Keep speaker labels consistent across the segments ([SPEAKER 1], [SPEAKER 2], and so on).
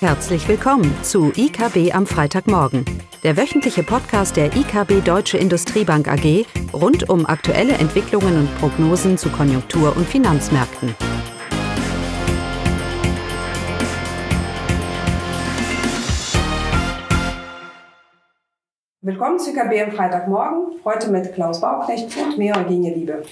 [SPEAKER 1] Herzlich willkommen zu IKB am Freitagmorgen, der wöchentliche Podcast der IKB Deutsche Industriebank AG rund um aktuelle Entwicklungen und Prognosen zu Konjunktur- und Finanzmärkten.
[SPEAKER 2] Willkommen zu IKB am Freitagmorgen, heute mit Klaus Bauknecht und mir, Eugenie Liebe.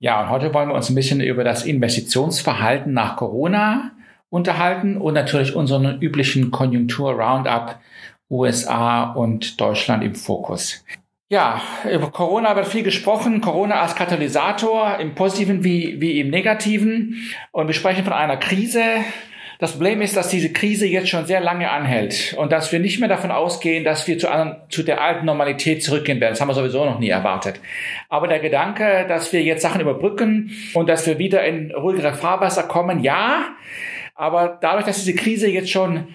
[SPEAKER 3] Ja, und heute wollen wir uns ein bisschen über das Investitionsverhalten nach Corona unterhalten und natürlich unseren üblichen Konjunktur-Roundup USA und Deutschland im Fokus. Ja, über Corona wird viel gesprochen. Corona als Katalysator im Positiven wie, wie im Negativen. Und wir sprechen von einer Krise. Das Problem ist, dass diese Krise jetzt schon sehr lange anhält und dass wir nicht mehr davon ausgehen, dass wir zu, anderen, zu der alten Normalität zurückgehen werden. Das haben wir sowieso noch nie erwartet. Aber der Gedanke, dass wir jetzt Sachen überbrücken und dass wir wieder in ruhigere Fahrwasser kommen, ja, aber dadurch, dass diese Krise jetzt schon,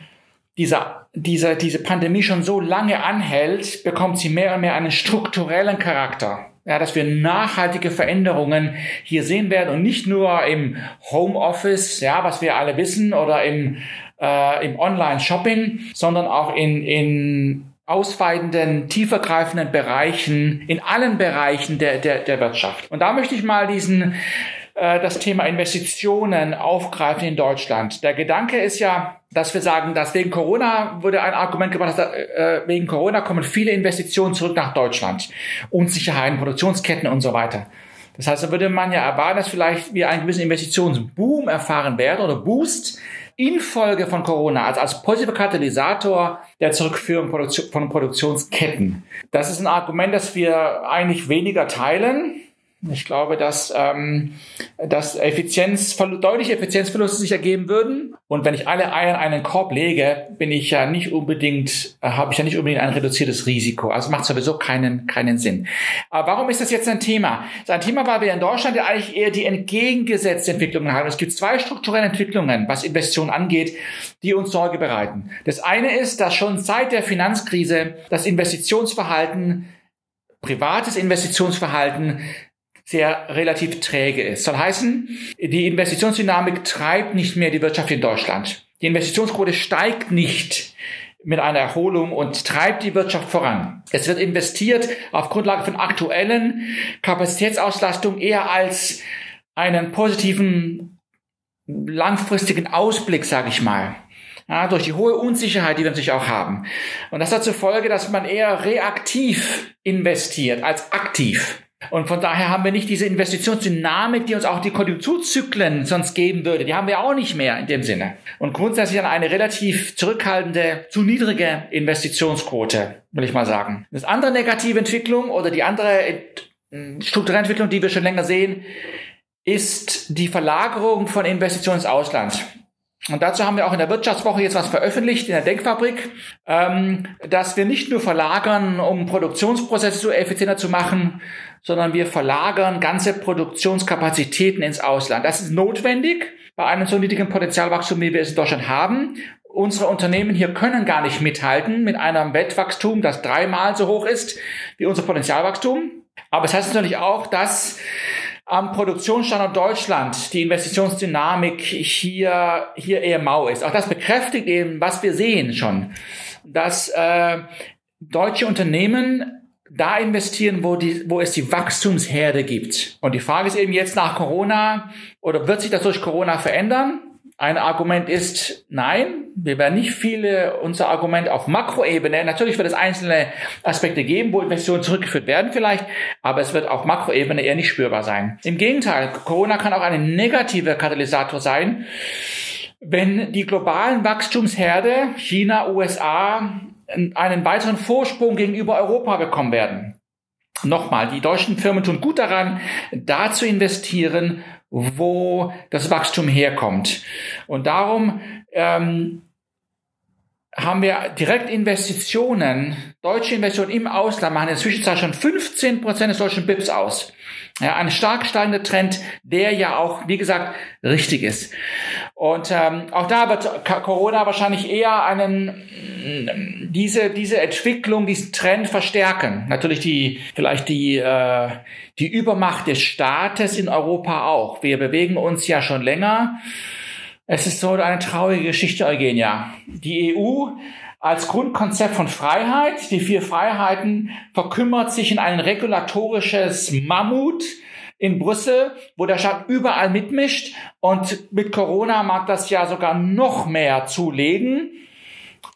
[SPEAKER 3] dieser, diese, diese Pandemie schon so lange anhält, bekommt sie mehr und mehr einen strukturellen Charakter. Ja, dass wir nachhaltige Veränderungen hier sehen werden und nicht nur im Homeoffice, ja, was wir alle wissen, oder im, äh, im Online-Shopping, sondern auch in, in ausweitenden, tiefergreifenden Bereichen, in allen Bereichen der, der, der Wirtschaft. Und da möchte ich mal diesen äh, das Thema Investitionen aufgreifen in Deutschland. Der Gedanke ist ja, dass wir sagen, dass wegen Corona wurde ein Argument gemacht, dass äh, wegen Corona kommen viele Investitionen zurück nach Deutschland. Unsicherheiten, Produktionsketten und so weiter. Das heißt, da würde man ja erwarten, dass vielleicht wir einen gewissen Investitionsboom erfahren werden oder Boost infolge von Corona, also als positiver Katalysator der Zurückführung von Produktionsketten. Das ist ein Argument, das wir eigentlich weniger teilen. Ich glaube, dass, ähm, dass Effizienz, deutliche Effizienzverluste sich ergeben würden. Und wenn ich alle Eier in einen Korb lege, bin ich ja nicht unbedingt, äh, habe ich ja nicht unbedingt ein reduziertes Risiko. Also macht sowieso keinen, keinen Sinn. Aber warum ist das jetzt ein Thema? Das ist ein Thema, weil wir in Deutschland ja eigentlich eher die entgegengesetzte Entwicklung haben. Es gibt zwei strukturelle Entwicklungen, was Investitionen angeht, die uns Sorge bereiten. Das eine ist, dass schon seit der Finanzkrise das Investitionsverhalten privates Investitionsverhalten sehr relativ träge ist. Soll heißen, die Investitionsdynamik treibt nicht mehr die Wirtschaft in Deutschland. Die Investitionsquote steigt nicht mit einer Erholung und treibt die Wirtschaft voran. Es wird investiert auf Grundlage von aktuellen Kapazitätsauslastung eher als einen positiven langfristigen Ausblick, sage ich mal. Ja, durch die hohe Unsicherheit, die wir natürlich auch haben. Und das hat zur Folge, dass man eher reaktiv investiert als aktiv. Und von daher haben wir nicht diese Investitionsdynamik, die uns auch die Konjunkturzyklen sonst geben würde. Die haben wir auch nicht mehr in dem Sinne. Und grundsätzlich eine relativ zurückhaltende, zu niedrige Investitionsquote, will ich mal sagen. Das andere negative Entwicklung oder die andere strukturelle Entwicklung, die wir schon länger sehen, ist die Verlagerung von Investitionen ins Ausland. Und dazu haben wir auch in der Wirtschaftswoche jetzt was veröffentlicht in der Denkfabrik, ähm, dass wir nicht nur verlagern, um Produktionsprozesse so effizienter zu machen, sondern wir verlagern ganze Produktionskapazitäten ins Ausland. Das ist notwendig bei einem so niedrigen Potenzialwachstum, wie wir es in Deutschland haben. Unsere Unternehmen hier können gar nicht mithalten mit einem Weltwachstum, das dreimal so hoch ist wie unser Potenzialwachstum. Aber es das heißt natürlich auch, dass am Produktionsstandort Deutschland die Investitionsdynamik hier, hier eher mau ist. Auch das bekräftigt eben, was wir sehen schon, dass äh, deutsche Unternehmen da investieren, wo, die, wo es die Wachstumsherde gibt. Und die Frage ist eben jetzt nach Corona, oder wird sich das durch Corona verändern? Ein Argument ist nein. Wir werden nicht viele unser Argument auf Makroebene. Natürlich wird es einzelne Aspekte geben, wo Investitionen zurückgeführt werden vielleicht, aber es wird auf Makroebene eher nicht spürbar sein. Im Gegenteil, Corona kann auch ein negativer Katalysator sein, wenn die globalen Wachstumsherde China, USA einen weiteren Vorsprung gegenüber Europa bekommen werden. Nochmal, die deutschen Firmen tun gut daran, da zu investieren, wo das Wachstum herkommt. Und darum ähm, haben wir direkt Investitionen, deutsche Investitionen im Ausland machen in der Zwischenzeit schon 15 Prozent des deutschen BIPs aus. Ja, ein stark steigender Trend, der ja auch, wie gesagt, richtig ist. Und ähm, auch da wird Corona wahrscheinlich eher einen diese diese Entwicklung, diesen Trend verstärken. Natürlich die vielleicht die äh, die Übermacht des Staates in Europa auch. Wir bewegen uns ja schon länger Es ist so eine traurige Geschichte, Eugenia. Die EU als Grundkonzept von Freiheit, die vier Freiheiten, verkümmert sich in ein regulatorisches Mammut in Brüssel, wo der Staat überall mitmischt und mit Corona mag das ja sogar noch mehr zulegen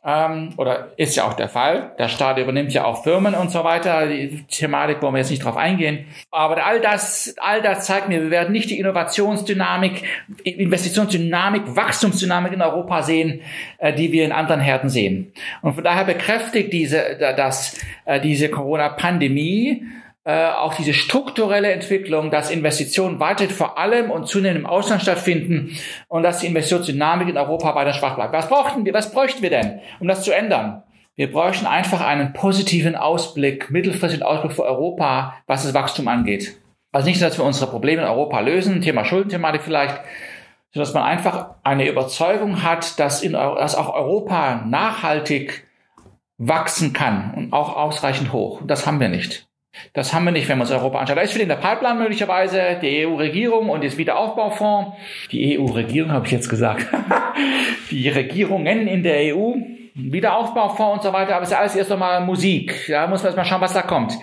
[SPEAKER 3] ähm, oder ist ja auch der Fall. Der Staat übernimmt ja auch Firmen und so weiter. Die Thematik wollen wir jetzt nicht drauf eingehen. Aber all das, all das zeigt mir, wir werden nicht die Innovationsdynamik, Investitionsdynamik, Wachstumsdynamik in Europa sehen, äh, die wir in anderen Härten sehen. Und von daher bekräftigt diese, dass äh, diese Corona-Pandemie äh, auch diese strukturelle Entwicklung, dass Investitionen weiterhin vor allem und zunehmend im Ausland stattfinden und dass die Investitionsdynamik in Europa weiter schwach bleibt. Was brauchten wir, was bräuchten wir denn, um das zu ändern? Wir bräuchten einfach einen positiven Ausblick, mittelfristigen Ausblick für Europa, was das Wachstum angeht. Also nicht, dass wir unsere Probleme in Europa lösen, Thema Schuldenthematik vielleicht, sondern dass man einfach eine Überzeugung hat, dass, in, dass auch Europa nachhaltig wachsen kann und auch ausreichend hoch. Das haben wir nicht. Das haben wir nicht, wenn wir uns Europa anschauen. Da ist viel in der Pipeline möglicherweise, die EU-Regierung und das Wiederaufbaufonds. Die EU-Regierung habe ich jetzt gesagt. die Regierungen in der EU, Wiederaufbaufonds und so weiter, aber es ist alles erst einmal Musik. Da muss man erst mal schauen, was da kommt.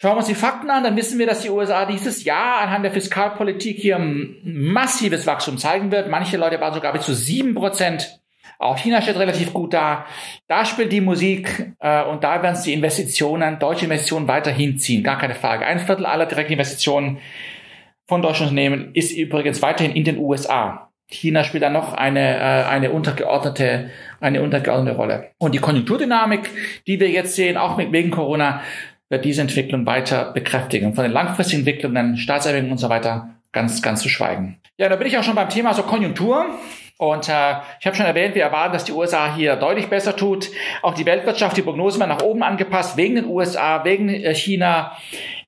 [SPEAKER 3] Schauen wir uns die Fakten an, dann wissen wir, dass die USA dieses Jahr anhand der Fiskalpolitik hier massives Wachstum zeigen wird. Manche Leute waren sogar bis zu sieben Prozent auch China steht relativ gut da. Da spielt die Musik äh, und da werden es die Investitionen, deutsche Investitionen weiterhin ziehen. Gar keine Frage. Ein Viertel aller Direktinvestitionen von deutschen Unternehmen ist übrigens weiterhin in den USA. China spielt da noch eine, äh, eine untergeordnete, eine untergeordnete Rolle. Und die Konjunkturdynamik, die wir jetzt sehen, auch mit, wegen Corona, wird diese Entwicklung weiter bekräftigen. Von den langfristigen Entwicklungen, Staatserwägungen und so weiter, ganz, ganz zu schweigen. Ja, da bin ich auch schon beim Thema so Konjunktur. Und äh, ich habe schon erwähnt, wir erwarten, dass die USA hier deutlich besser tut. Auch die Weltwirtschaft, die Prognosen werden nach oben angepasst, wegen den USA, wegen äh, China,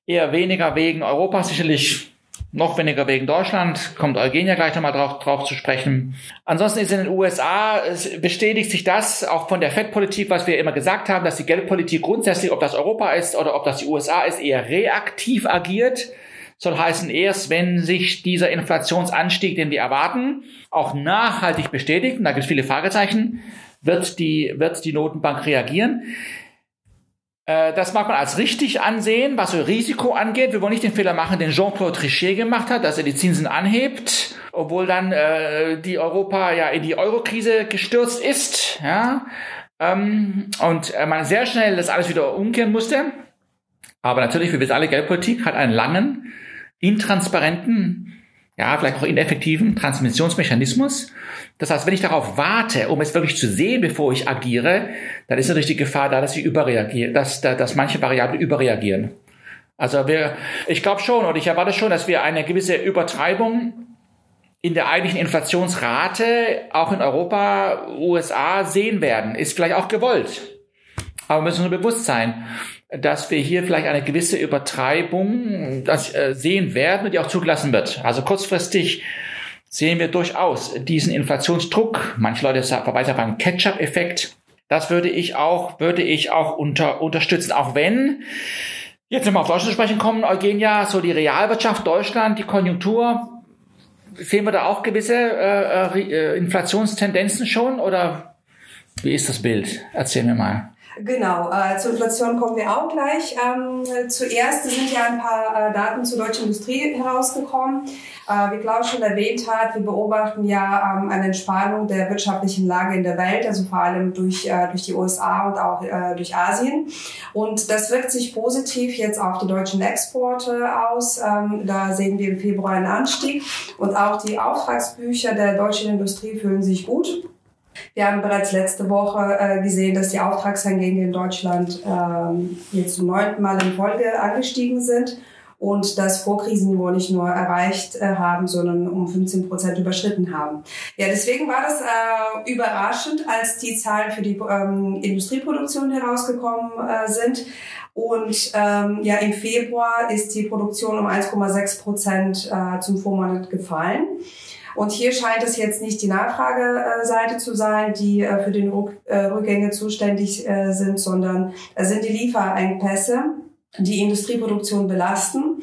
[SPEAKER 3] eher weniger wegen Europa, sicherlich noch weniger wegen Deutschland, kommt Eugenia gleich nochmal drauf, drauf zu sprechen. Ansonsten ist in den USA, es bestätigt sich das auch von der Fettpolitik, was wir immer gesagt haben, dass die Geldpolitik grundsätzlich, ob das Europa ist oder ob das die USA ist, eher reaktiv agiert soll heißen, erst wenn sich dieser Inflationsanstieg, den wir erwarten, auch nachhaltig bestätigt, und da gibt es viele Fragezeichen, wird die, wird die Notenbank reagieren. Äh, das mag man als richtig ansehen, was so Risiko angeht. Wir wollen nicht den Fehler machen, den Jean-Claude Trichet gemacht hat, dass er die Zinsen anhebt, obwohl dann äh, die Europa ja in die Eurokrise gestürzt ist, ja, ähm, und äh, man sehr schnell das alles wieder umkehren musste. Aber natürlich, wir wissen alle, Geldpolitik hat einen langen intransparenten, ja, vielleicht auch ineffektiven Transmissionsmechanismus. Das heißt, wenn ich darauf warte, um es wirklich zu sehen, bevor ich agiere, dann ist natürlich die Gefahr da, dass ich überreagiere, dass, dass manche Variablen überreagieren. Also wir, ich glaube schon und ich erwarte schon, dass wir eine gewisse Übertreibung in der eigentlichen Inflationsrate auch in Europa, USA sehen werden. Ist vielleicht auch gewollt. Aber wir müssen uns bewusst sein, dass wir hier vielleicht eine gewisse Übertreibung äh, sehen werden und die auch zugelassen wird. Also kurzfristig sehen wir durchaus diesen Inflationsdruck. Manche Leute verweisen auf einen Catch-up-Effekt. Das würde ich auch, würde ich auch unter, unterstützen, auch wenn Jetzt, wir auf Deutschland sprechen kommen, Eugenia, so die Realwirtschaft Deutschland, die Konjunktur, sehen wir da auch gewisse äh, äh, Inflationstendenzen schon oder wie ist das Bild? Erzähl mir mal.
[SPEAKER 2] Genau, äh, zur Inflation kommen wir auch gleich. Ähm, zuerst sind ja ein paar äh, Daten zur deutschen Industrie herausgekommen. Äh, wie Klaus schon erwähnt hat, wir beobachten ja ähm, eine Entspannung der wirtschaftlichen Lage in der Welt, also vor allem durch, äh, durch die USA und auch äh, durch Asien. Und das wirkt sich positiv jetzt auf die deutschen Exporte aus. Ähm, da sehen wir im Februar einen Anstieg und auch die Auftragsbücher der deutschen Industrie fühlen sich gut. Wir haben bereits letzte Woche äh, gesehen, dass die Auftragseingänge in Deutschland ähm, jetzt zum neunten Mal in Folge angestiegen sind und das Vorkrisenniveau nicht nur erreicht äh, haben, sondern um 15 Prozent überschritten haben. Ja, deswegen war das äh, überraschend, als die Zahlen für die ähm, Industrieproduktion herausgekommen äh, sind. Und ähm, ja, im Februar ist die Produktion um 1,6 Prozent äh, zum Vormonat gefallen. Und hier scheint es jetzt nicht die Nachfrageseite zu sein, die äh, für den äh, Rückgänge zuständig äh, sind, sondern es sind die Lieferengpässe, die Industrieproduktion belasten.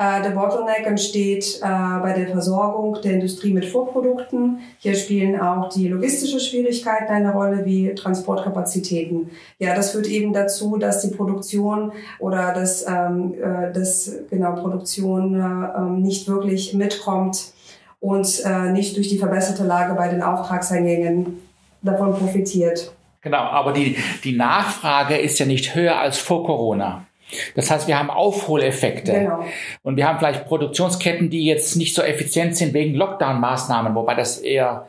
[SPEAKER 2] Der Bottleneck entsteht bei der Versorgung der Industrie mit Vorprodukten. Hier spielen auch die logistische Schwierigkeiten eine Rolle, wie Transportkapazitäten. Ja, das führt eben dazu, dass die Produktion oder das, ähm, äh, das genau Produktion äh, ähm, nicht wirklich mitkommt und äh, nicht durch die verbesserte Lage bei den Auftragseingängen davon profitiert.
[SPEAKER 3] Genau, aber die, die Nachfrage ist ja nicht höher als vor Corona. Das heißt, wir haben Aufholeffekte. Genau. Und wir haben vielleicht Produktionsketten, die jetzt nicht so effizient sind wegen Lockdown-Maßnahmen, wobei das eher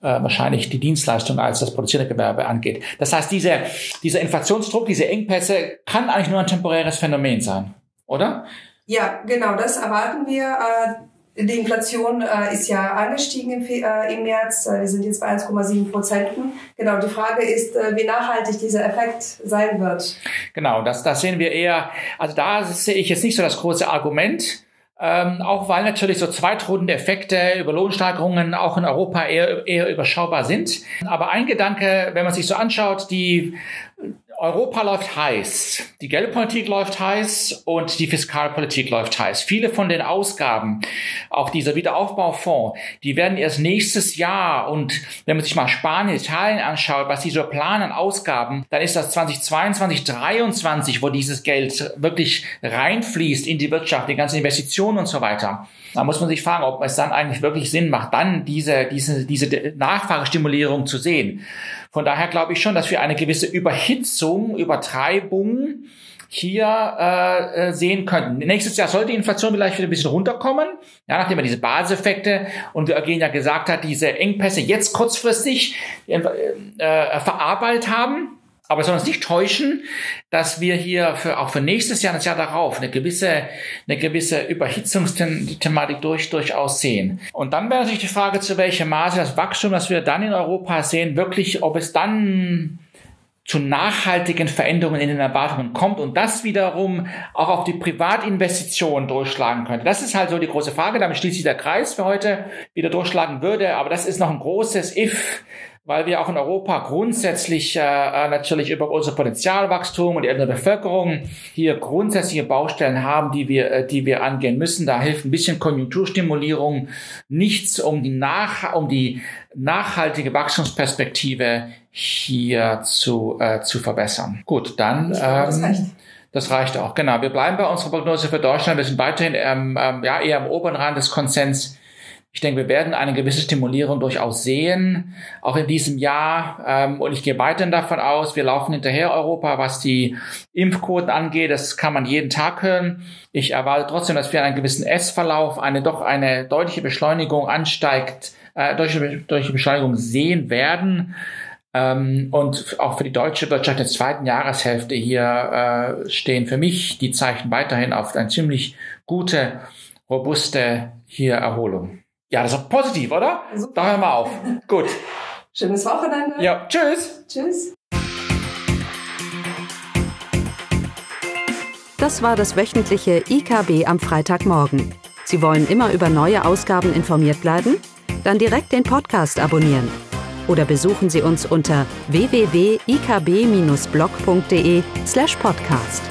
[SPEAKER 3] äh, wahrscheinlich die Dienstleistung als das produzierende Gewerbe angeht. Das heißt, diese, dieser Inflationsdruck, diese Engpässe kann eigentlich nur ein temporäres Phänomen sein, oder?
[SPEAKER 2] Ja, genau, das erwarten wir. Äh, die Inflation äh, ist ja angestiegen im, äh, im März. Äh, wir sind jetzt bei 1,7 Prozent. Genau, die Frage ist, äh, wie nachhaltig dieser Effekt sein wird.
[SPEAKER 3] Genau, das, das sehen wir eher, also da sehe ich jetzt nicht so das große Argument. Ähm, auch weil natürlich so zweitrudende Effekte über Lohnsteigerungen auch in Europa eher, eher überschaubar sind. Aber ein Gedanke, wenn man sich so anschaut, die Europa läuft heiß, die Geldpolitik läuft heiß und die Fiskalpolitik läuft heiß. Viele von den Ausgaben, auch dieser Wiederaufbaufonds, die werden erst nächstes Jahr und wenn man sich mal Spanien, Italien anschaut, was die so planen Ausgaben, dann ist das 2022, 2023, wo dieses Geld wirklich reinfließt in die Wirtschaft, die ganzen Investitionen und so weiter. Da muss man sich fragen, ob es dann eigentlich wirklich Sinn macht, dann diese, diese, diese Nachfragestimulierung zu sehen. Von daher glaube ich schon, dass wir eine gewisse Überhitzung, Übertreibung hier äh, äh, sehen könnten. Nächstes Jahr soll die Inflation vielleicht wieder ein bisschen runterkommen, ja, nachdem wir diese Basiseffekte und Eugen ja gesagt hat, diese Engpässe jetzt kurzfristig äh, äh, verarbeitet haben. Aber soll uns nicht täuschen, dass wir hier für, auch für nächstes Jahr, das Jahr darauf, eine gewisse, eine gewisse Überhitzungsthematik durch, durchaus sehen. Und dann wäre natürlich die Frage, zu welchem Maße das Wachstum, das wir dann in Europa sehen, wirklich, ob es dann zu nachhaltigen Veränderungen in den Erwartungen kommt und das wiederum auch auf die Privatinvestitionen durchschlagen könnte. Das ist halt so die große Frage. Damit schließt sich der Kreis für heute wieder durchschlagen würde. Aber das ist noch ein großes If, weil wir auch in Europa grundsätzlich äh, äh, natürlich über unser Potenzialwachstum und die ältere Bevölkerung hier grundsätzliche Baustellen haben, die wir, äh, die wir angehen müssen. Da hilft ein bisschen Konjunkturstimulierung nichts, um die, nach, um die nachhaltige Wachstumsperspektive hier zu, äh, zu verbessern. Gut, dann. Ähm, das reicht auch, genau. Wir bleiben bei unserer Prognose für Deutschland. Wir sind weiterhin ähm, ähm, ja, eher am oberen Rand des Konsens ich denke, wir werden eine gewisse Stimulierung durchaus sehen, auch in diesem Jahr. Ähm, und ich gehe weiterhin davon aus, wir laufen hinterher Europa, was die Impfquoten angeht. Das kann man jeden Tag hören. Ich erwarte trotzdem, dass wir einen gewissen S-Verlauf, eine doch eine deutliche Beschleunigung ansteigt, äh, deutliche, Beschleunigung sehen werden. Ähm, und auch für die deutsche Wirtschaft der zweiten Jahreshälfte hier äh, stehen für mich die Zeichen weiterhin auf eine ziemlich gute, robuste hier Erholung. Ja, das ist positiv, oder? Super. Da hören wir auf. Gut.
[SPEAKER 2] Schönes Wochenende.
[SPEAKER 3] Ja, tschüss.
[SPEAKER 2] Tschüss.
[SPEAKER 1] Das war das wöchentliche IKB am Freitagmorgen. Sie wollen immer über neue Ausgaben informiert bleiben? Dann direkt den Podcast abonnieren. Oder besuchen Sie uns unter www.ikb-blog.de slash podcast.